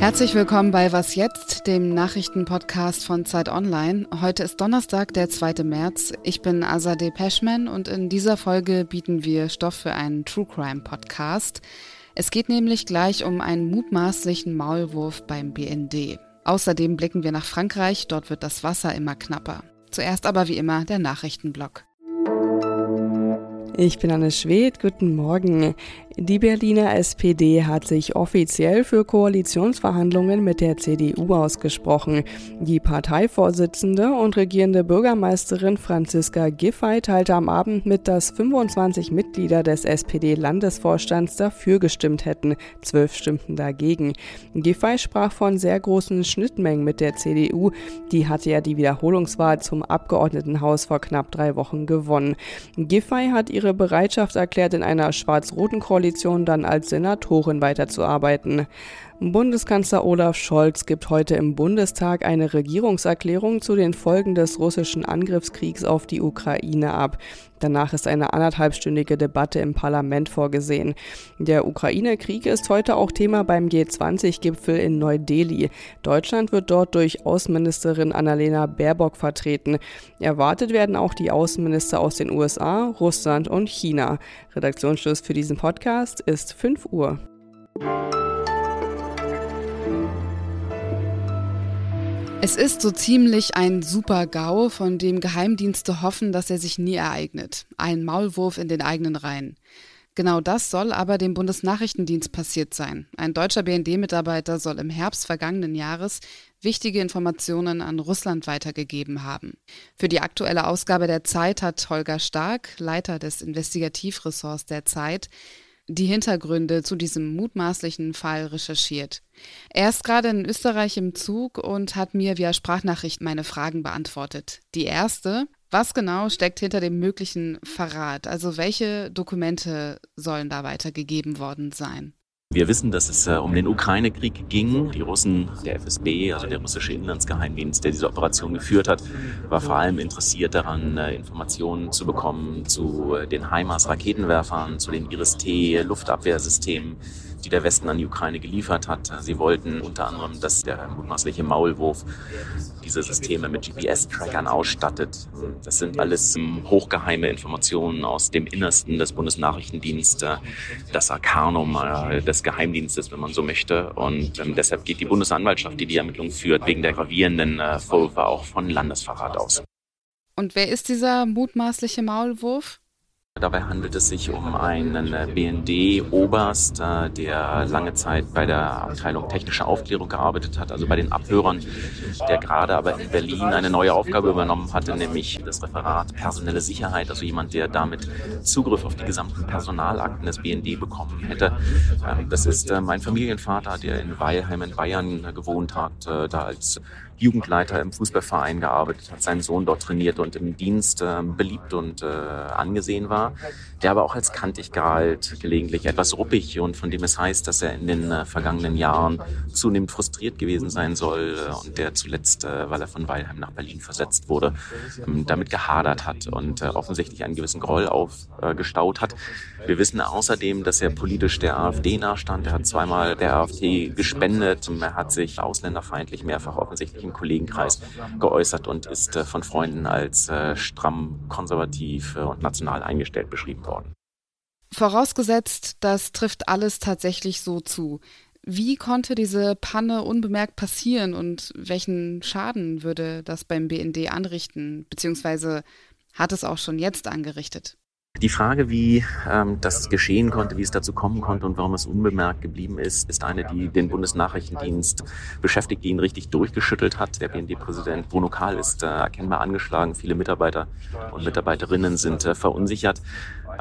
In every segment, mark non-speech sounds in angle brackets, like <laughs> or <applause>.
Herzlich willkommen bei Was jetzt, dem Nachrichtenpodcast von Zeit Online. Heute ist Donnerstag, der 2. März. Ich bin Azadeh Peschman und in dieser Folge bieten wir Stoff für einen True Crime Podcast. Es geht nämlich gleich um einen mutmaßlichen Maulwurf beim BND. Außerdem blicken wir nach Frankreich, dort wird das Wasser immer knapper. Zuerst aber wie immer der Nachrichtenblock. Ich bin Anne Schwedt, guten Morgen. Die Berliner SPD hat sich offiziell für Koalitionsverhandlungen mit der CDU ausgesprochen. Die Parteivorsitzende und regierende Bürgermeisterin Franziska Giffey teilte am Abend mit, dass 25 Mitglieder des SPD-Landesvorstands dafür gestimmt hätten, zwölf stimmten dagegen. Giffey sprach von sehr großen Schnittmengen mit der CDU. Die hatte ja die Wiederholungswahl zum Abgeordnetenhaus vor knapp drei Wochen gewonnen. Giffey hat ihre Bereitschaft erklärt, in einer schwarz-roten Koalition Koalition dann als Senatorin weiterzuarbeiten. Bundeskanzler Olaf Scholz gibt heute im Bundestag eine Regierungserklärung zu den Folgen des russischen Angriffskriegs auf die Ukraine ab. Danach ist eine anderthalbstündige Debatte im Parlament vorgesehen. Der Ukraine-Krieg ist heute auch Thema beim G20-Gipfel in Neu-Delhi. Deutschland wird dort durch Außenministerin Annalena Baerbock vertreten. Erwartet werden auch die Außenminister aus den USA, Russland und China. Redaktionsschluss für diesen Podcast ist 5 Uhr. Es ist so ziemlich ein Super-GAU, von dem Geheimdienste hoffen, dass er sich nie ereignet. Ein Maulwurf in den eigenen Reihen. Genau das soll aber dem Bundesnachrichtendienst passiert sein. Ein deutscher BND-Mitarbeiter soll im Herbst vergangenen Jahres wichtige Informationen an Russland weitergegeben haben. Für die aktuelle Ausgabe der Zeit hat Holger Stark, Leiter des Investigativressorts der Zeit, die Hintergründe zu diesem mutmaßlichen Fall recherchiert. Er ist gerade in Österreich im Zug und hat mir via Sprachnachricht meine Fragen beantwortet. Die erste, was genau steckt hinter dem möglichen Verrat? Also welche Dokumente sollen da weitergegeben worden sein? Wir wissen, dass es äh, um den Ukraine-Krieg ging. Die Russen, der FSB, also der russische Inlandsgeheimdienst, der diese Operation geführt hat, war vor allem interessiert daran, äh, Informationen zu bekommen zu äh, den HIMARS-Raketenwerfern, zu den Iris-T-Luftabwehrsystemen die der Westen an die Ukraine geliefert hat. Sie wollten unter anderem, dass der mutmaßliche Maulwurf diese Systeme mit GPS-Trackern ausstattet. Das sind alles ähm, hochgeheime Informationen aus dem Innersten des Bundesnachrichtendienstes, das Arcanum äh, des Geheimdienstes, wenn man so möchte. Und ähm, deshalb geht die Bundesanwaltschaft, die die Ermittlungen führt, wegen der gravierenden äh, Vorwürfe auch von Landesverrat aus. Und wer ist dieser mutmaßliche Maulwurf? Dabei handelt es sich um einen äh, BND-Oberst, äh, der lange Zeit bei der Abteilung technische Aufklärung gearbeitet hat, also bei den Abhörern, der gerade aber in Berlin eine neue Aufgabe übernommen hatte, nämlich das Referat personelle Sicherheit, also jemand, der damit Zugriff auf die gesamten Personalakten des BND bekommen hätte. Ähm, das ist äh, mein Familienvater, der in Weilheim in Bayern gewohnt hat, da als Jugendleiter im Fußballverein gearbeitet hat, seinen Sohn dort trainiert und im Dienst äh, beliebt und angesehen war, der aber auch als kantig galt, gelegentlich etwas ruppig und von dem es heißt, dass er in den äh, vergangenen Jahren zunehmend frustriert gewesen sein soll äh, und der zuletzt, äh, weil er von Weilheim nach Berlin versetzt wurde, ähm, damit gehadert hat und offensichtlich einen gewissen Groll aufgestaut hat. Wir wissen außerdem, dass er politisch der AfD nahestand. Er hat zweimal der AfD gespendet. Er hat sich ausländerfeindlich mehrfach offensichtlich im Kollegenkreis geäußert und ist von Freunden als stramm konservativ und national eingestellt beschrieben worden. Vorausgesetzt, das trifft alles tatsächlich so zu. Wie konnte diese Panne unbemerkt passieren und welchen Schaden würde das beim BND anrichten, beziehungsweise hat es auch schon jetzt angerichtet? Die Frage, wie ähm, das geschehen konnte, wie es dazu kommen konnte und warum es unbemerkt geblieben ist, ist eine, die den Bundesnachrichtendienst beschäftigt, die ihn richtig durchgeschüttelt hat. Der BND-Präsident Bruno Kahl ist äh, erkennbar angeschlagen. Viele Mitarbeiter und Mitarbeiterinnen sind äh, verunsichert.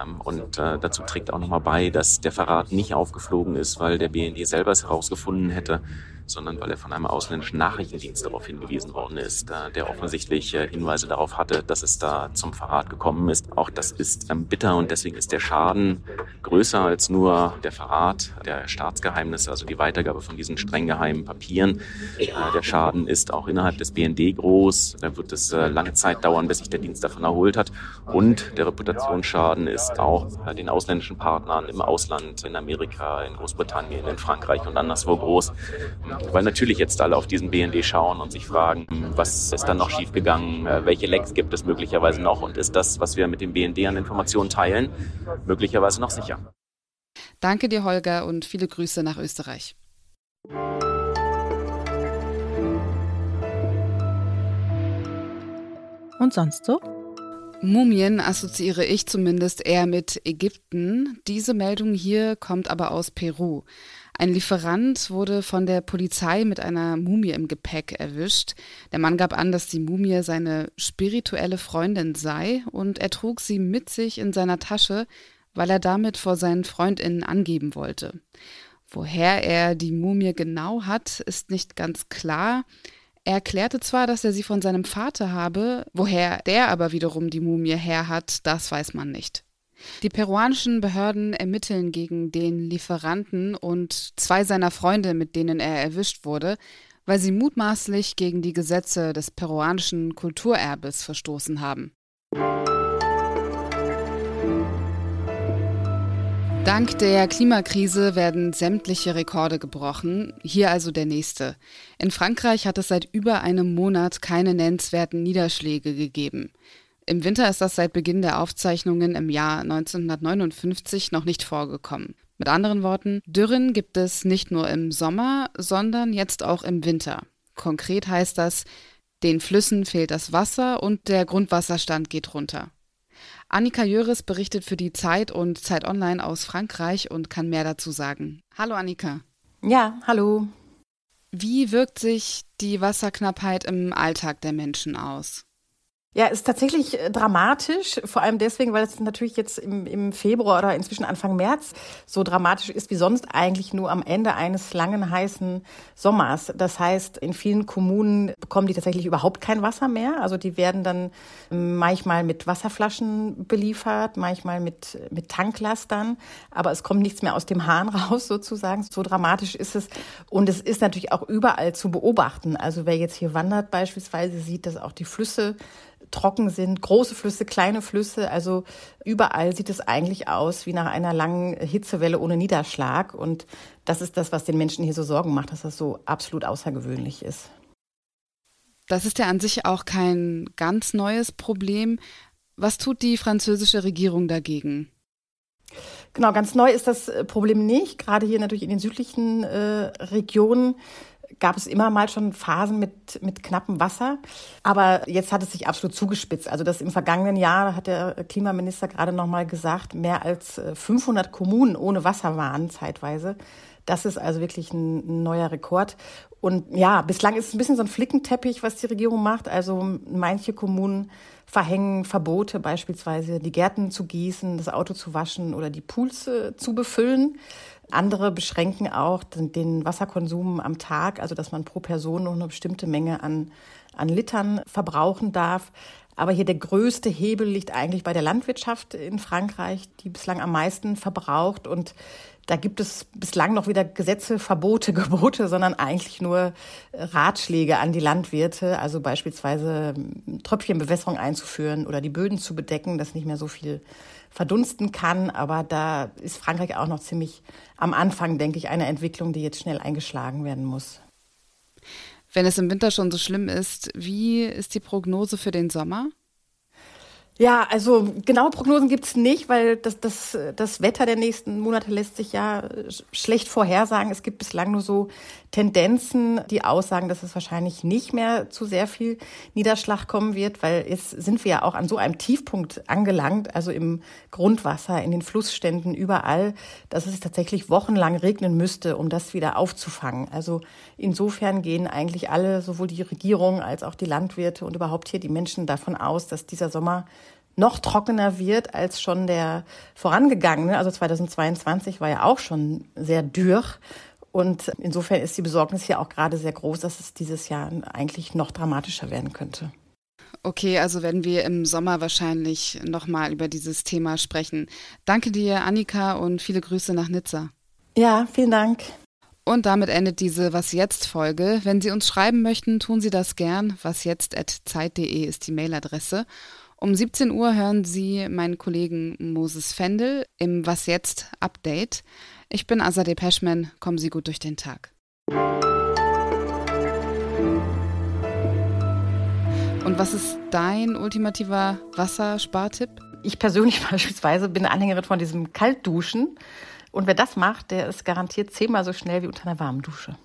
Ähm, und äh, dazu trägt auch nochmal bei, dass der Verrat nicht aufgeflogen ist, weil der BND selber es herausgefunden hätte, sondern weil er von einem ausländischen Nachrichtendienst darauf hingewiesen worden ist, äh, der offensichtlich äh, Hinweise darauf hatte, dass es da zum Verrat gekommen ist. Auch das ist ähm, bitter und deswegen ist der Schaden größer als nur der Verrat der Staatsgeheimnisse, also die Weitergabe von diesen streng geheimen Papieren. Der Schaden ist auch innerhalb des BND groß. Da wird es lange Zeit dauern, bis sich der Dienst davon erholt hat. Und der Reputationsschaden ist ist auch äh, den ausländischen Partnern im Ausland, in Amerika, in Großbritannien, in Frankreich und anderswo groß. Weil natürlich jetzt alle auf diesen BND schauen und sich fragen, was ist dann noch schiefgegangen, äh, welche Lecks gibt es möglicherweise noch und ist das, was wir mit dem BND an Informationen teilen, möglicherweise noch sicher. Danke dir, Holger, und viele Grüße nach Österreich. Und sonst so? Mumien assoziiere ich zumindest eher mit Ägypten. Diese Meldung hier kommt aber aus Peru. Ein Lieferant wurde von der Polizei mit einer Mumie im Gepäck erwischt. Der Mann gab an, dass die Mumie seine spirituelle Freundin sei und er trug sie mit sich in seiner Tasche, weil er damit vor seinen Freundinnen angeben wollte. Woher er die Mumie genau hat, ist nicht ganz klar. Er erklärte zwar, dass er sie von seinem Vater habe, woher der aber wiederum die Mumie her hat, das weiß man nicht. Die peruanischen Behörden ermitteln gegen den Lieferanten und zwei seiner Freunde, mit denen er erwischt wurde, weil sie mutmaßlich gegen die Gesetze des peruanischen Kulturerbes verstoßen haben. Dank der Klimakrise werden sämtliche Rekorde gebrochen. Hier also der nächste. In Frankreich hat es seit über einem Monat keine nennenswerten Niederschläge gegeben. Im Winter ist das seit Beginn der Aufzeichnungen im Jahr 1959 noch nicht vorgekommen. Mit anderen Worten, Dürren gibt es nicht nur im Sommer, sondern jetzt auch im Winter. Konkret heißt das, den Flüssen fehlt das Wasser und der Grundwasserstand geht runter. Annika Jöris berichtet für die Zeit und Zeit Online aus Frankreich und kann mehr dazu sagen. Hallo Annika. Ja, hallo. Wie wirkt sich die Wasserknappheit im Alltag der Menschen aus? Ja, ist tatsächlich äh, dramatisch, vor allem deswegen, weil es natürlich jetzt im, im Februar oder inzwischen Anfang März so dramatisch ist wie sonst eigentlich nur am Ende eines langen heißen Sommers. Das heißt, in vielen Kommunen bekommen die tatsächlich überhaupt kein Wasser mehr. Also die werden dann ähm, manchmal mit Wasserflaschen beliefert, manchmal mit, mit Tanklastern, aber es kommt nichts mehr aus dem Hahn <laughs> raus sozusagen. So dramatisch ist es. Und es ist natürlich auch überall zu beobachten. Also wer jetzt hier wandert beispielsweise, sieht, dass auch die Flüsse trocken sind, große Flüsse, kleine Flüsse. Also überall sieht es eigentlich aus wie nach einer langen Hitzewelle ohne Niederschlag. Und das ist das, was den Menschen hier so Sorgen macht, dass das so absolut außergewöhnlich ist. Das ist ja an sich auch kein ganz neues Problem. Was tut die französische Regierung dagegen? Genau, ganz neu ist das Problem nicht. Gerade hier natürlich in den südlichen äh, Regionen gab es immer mal schon Phasen mit, mit knappem Wasser. Aber jetzt hat es sich absolut zugespitzt. Also das im vergangenen Jahr hat der Klimaminister gerade noch mal gesagt, mehr als 500 äh, Kommunen ohne Wasser waren zeitweise. Das ist also wirklich ein, neuer Rekord. Und ja, bislang ist es ein bisschen so ein Flickenteppich, was die Regierung macht. Also manche Kommunen verhängen Verbote, beispielsweise die Gärten zu gießen, das Auto zu waschen oder die Pools äh, zu befüllen. Andere beschränken auch den Wasserkonsum am Tag, also dass man pro Person nur eine bestimmte Menge an, an Litern verbrauchen darf. Aber hier der größte Hebel liegt eigentlich bei der Landwirtschaft in Frankreich, die bislang am meisten verbraucht. Und da gibt es bislang noch wieder Gesetze, Verbote, <laughs> Gebote, sondern eigentlich nur Ratschläge an die Landwirte, also beispielsweise Tröpfchenbewässerung einzuführen oder die Böden zu bedecken, dass nicht mehr so viel verdunsten kann. Aber da ist Frankreich auch noch ziemlich am Anfang, denke ich, einer Entwicklung, die jetzt schnell eingeschlagen werden muss. Wenn es im Winter schon so schlimm ist, wie ist die Prognose für den Sommer? Ja, also genaue Prognosen gibt's nicht, weil das, das, das Wetter der nächsten Monate lässt sich ja schlecht vorhersagen. Es gibt bislang nur so Tendenzen, die aussagen, dass es wahrscheinlich nicht mehr zu sehr viel Niederschlag kommen wird, weil jetzt sind wir ja auch an so einem Tiefpunkt angelangt, also im Grundwasser, in den Flussständen, überall, dass es tatsächlich wochenlang regnen müsste, um das wieder aufzufangen. Also insofern gehen eigentlich alle, sowohl die Regierung als auch die Landwirte und überhaupt hier die Menschen davon aus, dass dieser Sommer noch trockener wird als schon der vorangegangene. Also 2022 war ja auch schon sehr dürr. Und insofern ist die Besorgnis hier auch gerade sehr groß, dass es dieses Jahr eigentlich noch dramatischer werden könnte. Okay, also werden wir im Sommer wahrscheinlich nochmal über dieses Thema sprechen. Danke dir, Annika, und viele Grüße nach Nizza. Ja, vielen Dank. Und damit endet diese Was jetzt Folge. Wenn Sie uns schreiben möchten, tun Sie das gern. wasjetzt@zeit.de ist die Mailadresse. Um 17 Uhr hören Sie meinen Kollegen Moses Fendel im Was jetzt Update. Ich bin Azadeh Peschman. Kommen Sie gut durch den Tag. Und was ist dein ultimativer Wasserspartipp? Ich persönlich <laughs> beispielsweise bin Anhängerin von diesem Kaltduschen. Und wer das macht, der ist garantiert zehnmal so schnell wie unter einer warmen Dusche.